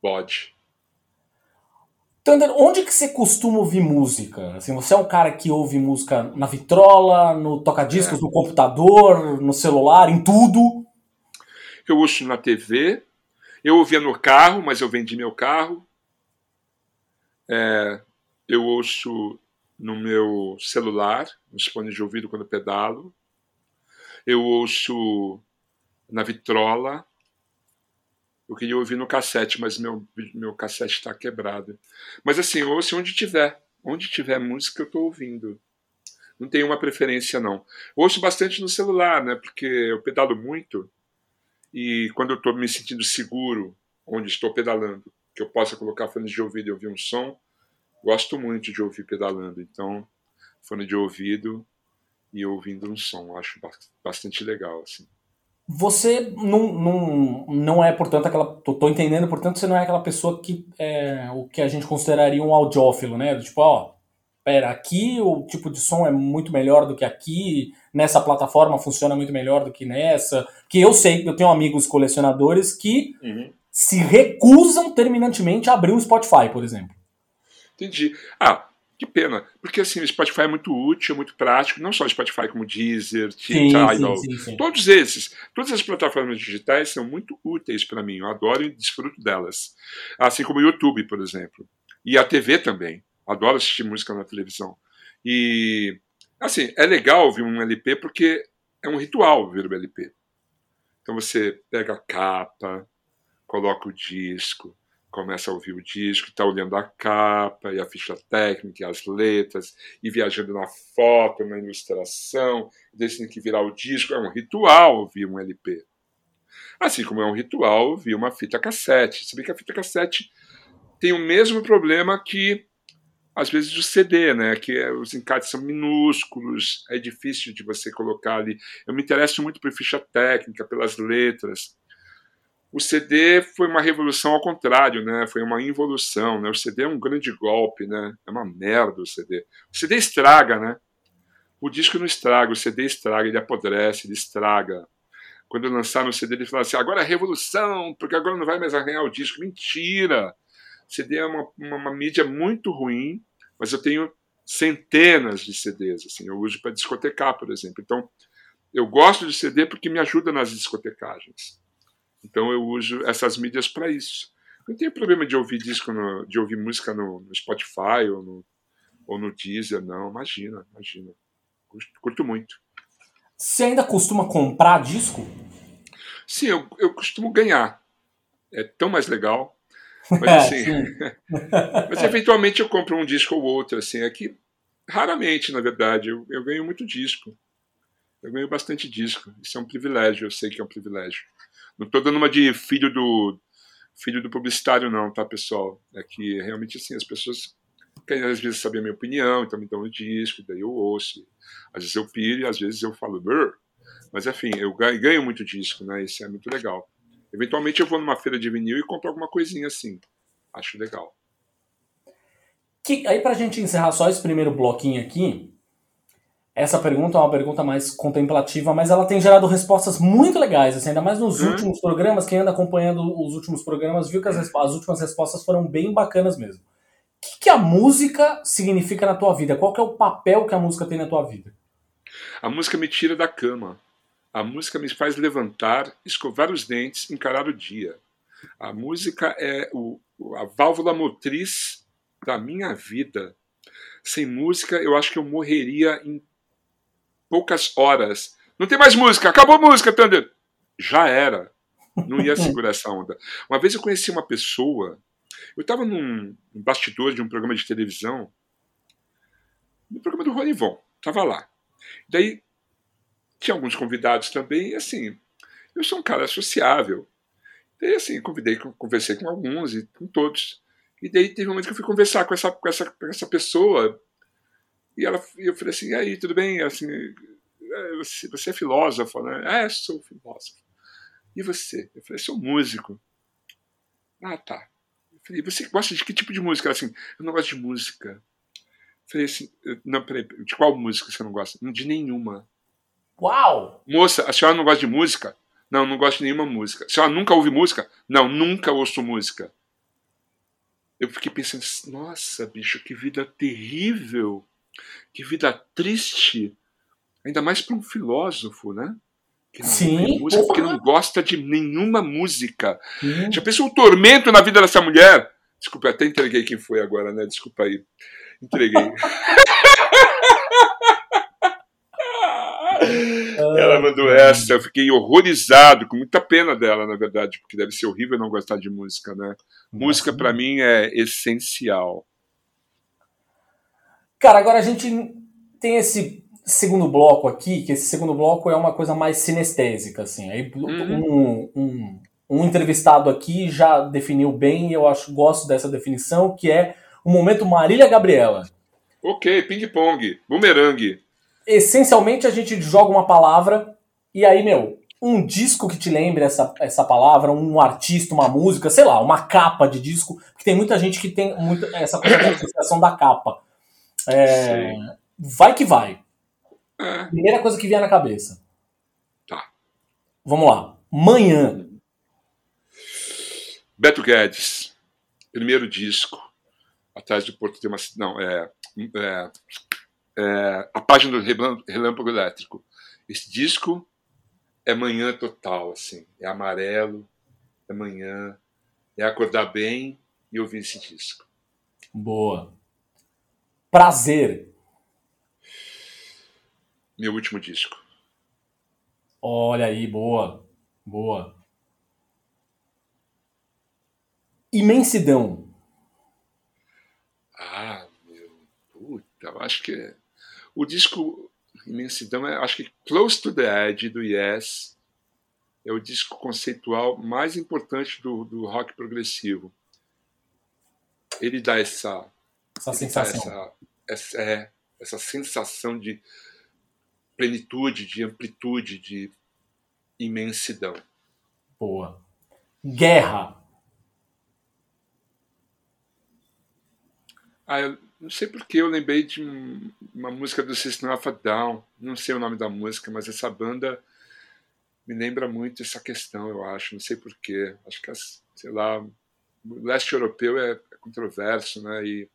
Bode. Thunder, onde que você costuma ouvir música? Assim, você é um cara que ouve música na vitrola, no toca-discos, no computador, no celular, em tudo? Eu ouço na TV, eu ouvia no carro, mas eu vendi meu carro. É, eu ouço no meu celular, nos fones de ouvido quando pedalo. Eu ouço na vitrola. Eu queria ouvir no cassete, mas meu, meu cassete está quebrado. Mas assim, eu ouço onde tiver. Onde tiver música, eu estou ouvindo. Não tenho uma preferência, não. Eu ouço bastante no celular, né? Porque eu pedalo muito. E quando eu estou me sentindo seguro, onde estou pedalando, que eu possa colocar fones de ouvido e ouvir um som, gosto muito de ouvir pedalando. Então, fone de ouvido e ouvindo um som, acho bastante legal, assim. Você não, não, não é, portanto, aquela. Tô, tô entendendo, portanto, você não é aquela pessoa que é o que a gente consideraria um audiófilo, né? Tipo, ó, pera, aqui o tipo de som é muito melhor do que aqui, nessa plataforma funciona muito melhor do que nessa. Que eu sei, eu tenho amigos colecionadores que Uhum. se recusam terminantemente a abrir o Spotify, por exemplo. Entendi. Ah, que pena. Porque assim, o Spotify é muito útil, muito prático. Não só o Spotify, como Deezer, Sim, Tidal. Todos esses, todas as plataformas digitais são muito úteis para mim. Eu adoro e desfruto delas. Assim como o YouTube, por exemplo. E a TV também. Adoro assistir música na televisão. E, assim, é legal ouvir um LP porque é um ritual ouvir o LP. Então você pega a capa, coloca o disco, começa a ouvir o disco, está olhando a capa e a ficha técnica, e as letras, e viajando na foto, na ilustração, decidindo que virar o disco. É um ritual ouvir um LP. Assim como é um ritual ouvir uma fita cassete. Se bem que a fita cassete tem o mesmo problema que, às vezes, o CD, né? que é, os encartes são minúsculos, é difícil de você colocar ali. Eu me interesso muito por ficha técnica, pelas letras. O CD foi uma revolução ao contrário, né? Foi uma involução, né? O CD é um grande golpe, né? É uma merda o CD. O CD estraga, né? O disco não estraga, o CD estraga, ele apodrece, ele estraga. Quando lançaram o CD, eles falaram assim: agora é revolução, porque agora não vai mais arranhar o disco. Mentira! O CD é uma, uma, uma mídia muito ruim, mas eu tenho centenas de CDs. Assim, eu uso para discotecar, por exemplo. Então, eu gosto de CD porque me ajuda nas discotecagens. Então eu uso essas mídias para isso. Não tenho problema de ouvir disco, no, de ouvir música no, no, Spotify ou no, ou no Deezer, não. Imagina, imagina. Curto, curto muito. Você ainda costuma comprar disco? Sim, eu, eu costumo ganhar. É tão mais legal. Mas assim, mas eventualmente eu compro um disco ou outro, assim, aqui raramente, na verdade, eu, eu ganho muito disco. Eu ganho bastante disco. Isso é um privilégio, eu sei que é um privilégio. Não estou dando uma de filho do filho do publicitário, não, tá, pessoal? É que realmente assim, as pessoas querem às vezes saber a minha opinião, então me dão um disco, daí eu ouço. Às vezes eu piro e às vezes eu falo, Brr. mas enfim, eu ganho muito disco, né? Isso é muito legal. Eventualmente eu vou numa feira de vinil e compro alguma coisinha assim. Acho legal. Que, aí pra gente encerrar só esse primeiro bloquinho aqui, essa pergunta é uma pergunta mais contemplativa, mas ela tem gerado respostas muito legais, assim, ainda mais nos hum. últimos programas. Quem anda acompanhando os últimos programas viu que as, as últimas respostas foram bem bacanas mesmo. O que, que, a música significa na tua vida? Qual é o papel que a música tem na tua vida? A música me tira da cama. A música me faz levantar, escovar os dentes, encarar o dia. A música é o, a válvula motriz da minha vida. Sem música, eu acho que eu morreria em poucas horas. Não tem mais música, acabou a música, Thunder. Já era. Não ia segurar essa onda. Uma vez eu conheci uma pessoa, eu estava num, bastidor de um programa de televisão, no programa do Rony Von, estava lá. Daí tinha alguns convidados também, e assim, eu sou um cara sociável. Daí assim, convidei, conversei com alguns e com todos. E daí teve um momento que eu fui conversar com essa, com essa, com essa pessoa, e ela, eu falei assim, e aí, tudo bem? Assim, é, você, é filósofo, né? É, sou filósofo. E você? Eu falei, sou músico. Ah, tá. Eu falei, você gosta de que tipo de música? Ela assim, eu não gosto de música. Eu falei assim, não, peraí, de qual música você não gosta? De nenhuma. Uau! Moça, a senhora não gosta de música? Não, não gosto de nenhuma música. A senhora nunca ouve música? Não, nunca ouço música. Eu fiquei pensando, nossa, bicho, que vida terrível. Que vida triste, ainda mais para um filósofo, né? Que não Sim, música, porque não gosta de nenhuma música. Sim. Já pensou o tormento na vida dessa mulher? Desculpa, até entreguei quem foi agora, né? Desculpa aí. Entreguei. Ela mandou essa, eu fiquei horrorizado, com muita pena dela, na verdade, porque deve ser horrível não gostar de música, né? Música para mim é essencial. Cara, agora a gente tem esse segundo bloco aqui, que esse segundo bloco é uma coisa mais sinestésica, assim. Aí uhum. um, um, um, entrevistado aqui já definiu bem, e eu acho gosto dessa definição, que é o momento Marília Gabriela. Ok, ping-pong, bumerangue. Essencialmente a gente joga uma palavra e aí, meu, um disco que te lembre essa, essa palavra, um artista, uma música, sei lá, uma capa de disco, porque tem muita gente que tem muito essa coisa da associação da capa. É, vai que vai. É. Primeira coisa que vier na cabeça. Tá. Vamos lá. Manhã. Beto Guedes. Primeiro disco. Atrás do Porto tem uma. Não, é. é, é a página do Relâmpago Elétrico. Esse disco é manhã total, assim. É amarelo, é manhã, é acordar bem e ouvir esse disco. Boa. Prazer. Meu último disco. Olha aí, boa. Boa. Imensidão. Ah, meu. Puta, eu acho que. O disco Imensidão é, acho que Close to the Edge do Yes é o disco conceitual mais importante do, do rock progressivo. Ele dá essa essa sensação. Essa, essa, é, essa sensação de plenitude, de amplitude, de imensidão. Boa. Guerra. Ah, eu não sei porque eu lembrei de uma música do System of a Down. Não sei o nome da música, mas essa banda me lembra muito essa questão, eu acho. Não sei porquê. Acho que, sei lá, o leste europeu é, é controverso, né? E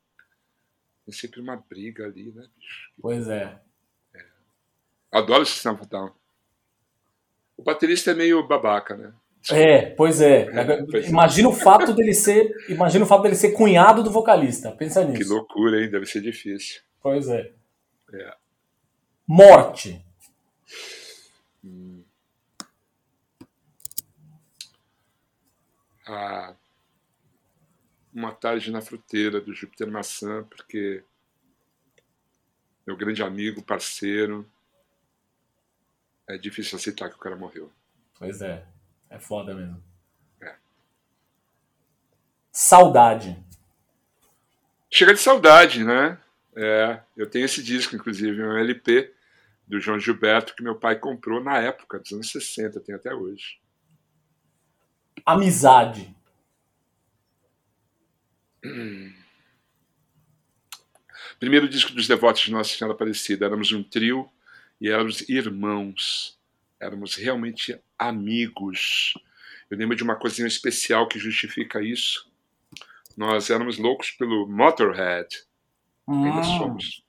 tem sempre uma briga ali, né, bicho? Pois é. é. Adoro o System of Down. O baterista é meio babaca, né? É, pois é. É, pois é. Imagina o fato dele ser, imagina o fato dele ser cunhado do vocalista. Pensa Que nisso. loucura, hein? Deve ser difícil. Pois é. É. Morte. Ah, uma tarde na fruteira do Júpiter Maçã, porque meu grande amigo, parceiro, é difícil aceitar que o cara morreu. Pois é. É foda mesmo. É. Saudade. Chega de saudade, né? É, eu tenho esse disco, inclusive, um LP do João Gilberto, que meu pai comprou na época, dos anos 60, tem até hoje. Amizade. Primeiro disco dos Devotos de Nossa Senhora Aparecida. Éramos um trio e éramos irmãos. Éramos realmente amigos. Eu lembro de uma coisinha especial que justifica isso. Nós éramos loucos pelo Motorhead. Ainda Hum, somos.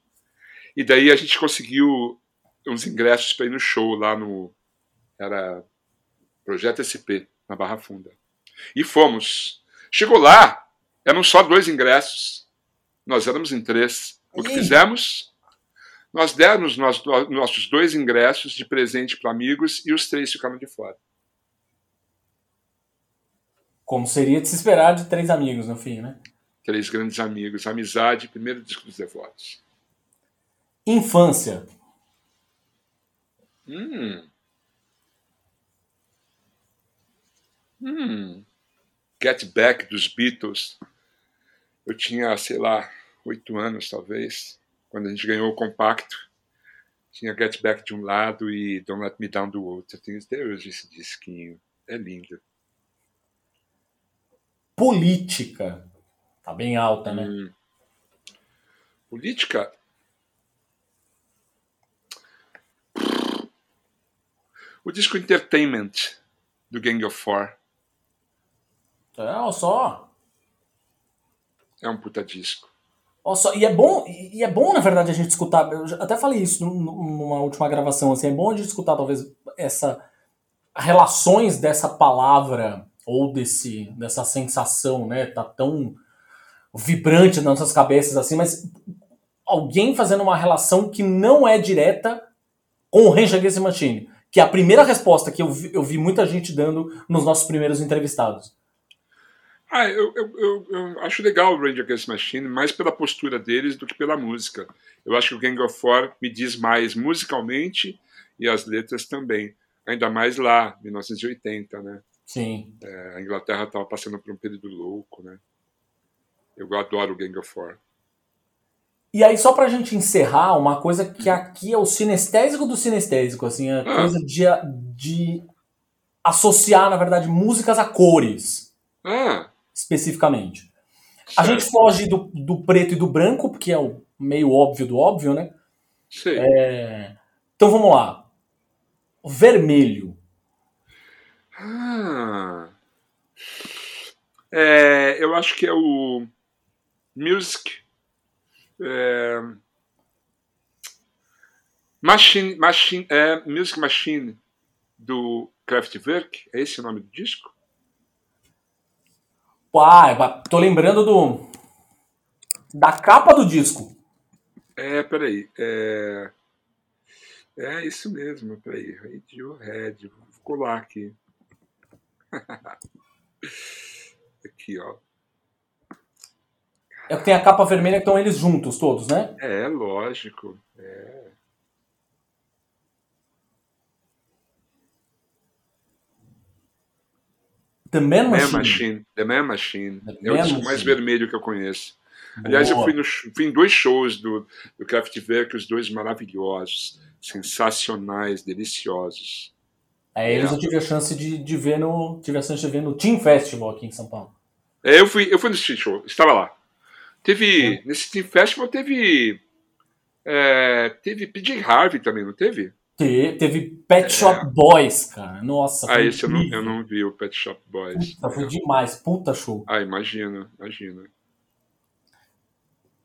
E daí a gente conseguiu uns ingressos para ir no show lá no. Era Projeto SP, na Barra Funda. E fomos. Chegou lá, eram só dois ingressos. Nós éramos em três. O que fizemos? Nós demos nossos dois ingressos de presente para amigos e os três ficaram de fora. Como seria de se esperar de três amigos no fim, né? Três grandes amigos. Amizade, primeiro disco dos devotos. Infância. Hum. Hum. Get Back dos Beatles. Eu tinha, sei lá, oito anos talvez, quando a gente ganhou o compacto. Tinha Get Back de um lado e Don't Let Me Down do outro. Eu tenho até hoje esse disquinho. É lindo. Política. Tá bem alta, né? Hum. Política. O disco Entertainment do Gang of Four É, só. É um puta disco. Só. E é bom, e é bom, na verdade, a gente escutar. Eu até falei isso num- numa última gravação, assim, é bom a gente escutar, talvez, essa. relações dessa palavra ou desse, dessa sensação, né? Tá tão vibrante nas nossas cabeças assim, mas alguém fazendo uma relação que não é direta com o Rage Against Machine. Que é a primeira resposta que eu vi, eu vi muita gente dando nos nossos primeiros entrevistados. Ah, eu, eu, eu, eu acho legal o Rage Against Machine, mais pela postura deles do que pela música. Eu acho que o Gang of Four me diz mais musicalmente e as letras também. Ainda mais lá, 1980, né? Sim. É, a Inglaterra estava passando por um período louco, né? Eu adoro o Gang of Four. E aí, só pra gente encerrar, uma coisa que aqui é o sinestésico do sinestésico, assim, a Ah. coisa de, de associar, na verdade, músicas a cores, Ah, especificamente. A certo. gente foge do, do preto e do branco, porque é o meio óbvio do óbvio, né? sei. É, Então vamos lá. Vermelho. Ah. É, eu acho que é o Music é, Machine, Machine, é, Music Machine do Kraftwerk. É esse o nome do disco? Ah, tô lembrando do da capa do disco. É, peraí. É, é isso mesmo, peraí. Radiohead. Vou colar aqui. aqui, ó. É que tem a capa vermelha que estão eles juntos, todos, né? É, lógico. É. The Man Man Machine. Machine. The Man Machine. The é o Man disco mais Machine. vermelho que eu conheço. Aliás, eu Boa. fui, no, fui em dois shows do, do Kraftwerk, os dois maravilhosos, sensacionais, deliciosos. É, eles É. eu tive a chance de, de ver no. Tive a chance de ver no Team Festival aqui em São Paulo. É, eu fui, eu fui no street show, estava lá. Teve, nesse Team Festival teve, é, teve PJ Harvey também, não teve? Te- teve Pet Shop Boys, cara. Nossa, É. Ah, esse eu não, eu não vi, o Pet Shop Boys. Puta, foi demais. Puta show. Ah, imagina, imagina.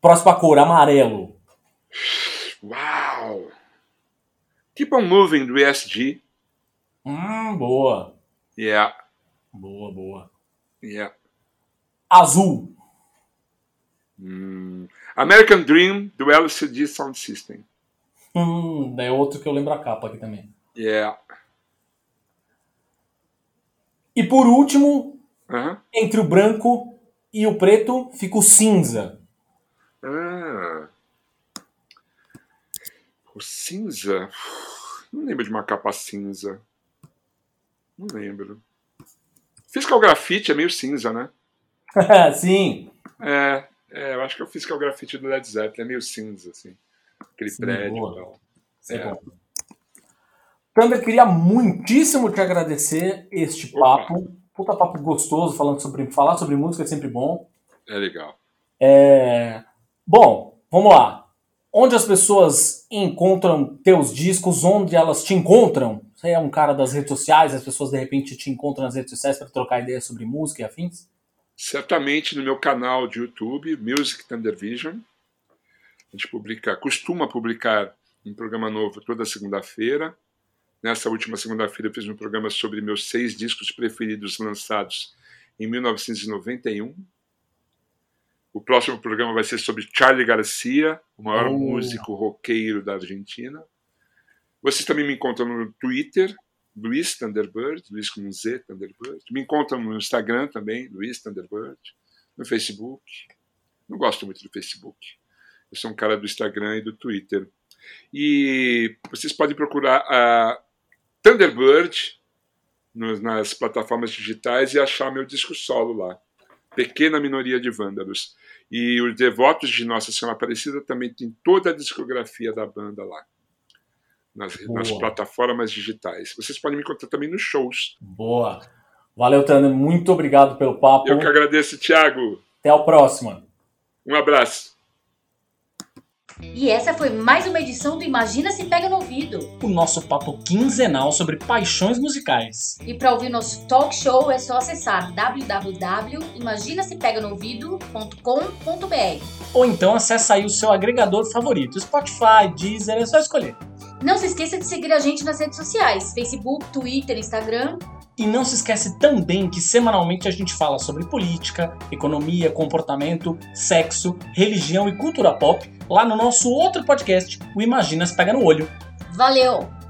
Próxima cor, amarelo. Uau! Keep on Moving do ESG. Hum, boa. Yeah. Boa, boa. Yeah. Azul. Hum. American Dream do LCD Sound System. Hum, é outro que eu lembro a capa aqui também. Yeah. E por último, entre o branco e o preto, fica o cinza. Ah. O cinza? Não lembro de uma capa cinza. Não lembro. Fiscal Grafite é meio cinza, né? Sim. É, é, eu acho que é o Fiscal Grafite do Led Zeppelin é meio cinza, assim. Aquele Sim, prédio boa. e. Isso é É. bom. Thunder, queria muitíssimo te agradecer este Opa. papo. Puta papo gostoso, falando sobre, falar sobre música é sempre bom. É legal. É, Bom, vamos lá. Onde as pessoas encontram teus discos, onde elas te encontram? Você é um cara das redes sociais, as pessoas de repente te encontram nas redes sociais para trocar ideias sobre música e afins? Certamente no meu canal de YouTube, Music Thunder Vision. A gente publica, costuma publicar um programa novo toda segunda-feira. Nessa última segunda-feira eu fiz um programa sobre meus seis discos preferidos lançados em 1991. O próximo programa vai ser sobre Charlie Garcia, o maior Oh. músico roqueiro da Argentina. Vocês também me encontram no Twitter, Luiz Thunderbird, Luiz com um Z, Thunderbird. Me encontram no Instagram também, Luiz Thunderbird. No Facebook. Não gosto muito do Facebook. Eu sou um cara do Instagram e do Twitter. E vocês podem procurar a Thunderbird nas plataformas digitais e achar meu disco solo lá. Pequena Minoria de Vândalos. E os Devotos de Nossa Senhora Aparecida também tem toda a discografia da banda lá. Nas, nas plataformas digitais. Vocês podem me encontrar também nos shows. Boa. Valeu, Thunder. Muito obrigado pelo papo. Eu que agradeço, Thiago. Até a próxima. Um abraço. E essa foi mais uma edição do Imagina se Pega no Ouvido. O nosso papo quinzenal sobre paixões musicais. E para ouvir nosso talk show é só acessar www.imaginasepeganoouvido.com.br. Ou então acessa aí o seu agregador favorito, Spotify, Deezer, é só escolher. Não se esqueça de seguir a gente nas redes sociais, Facebook, Twitter, Instagram. E não se esquece também que semanalmente a gente fala sobre política, economia, comportamento, sexo, religião e cultura pop lá no nosso outro podcast, o Imagina se Pega no Olho. Valeu!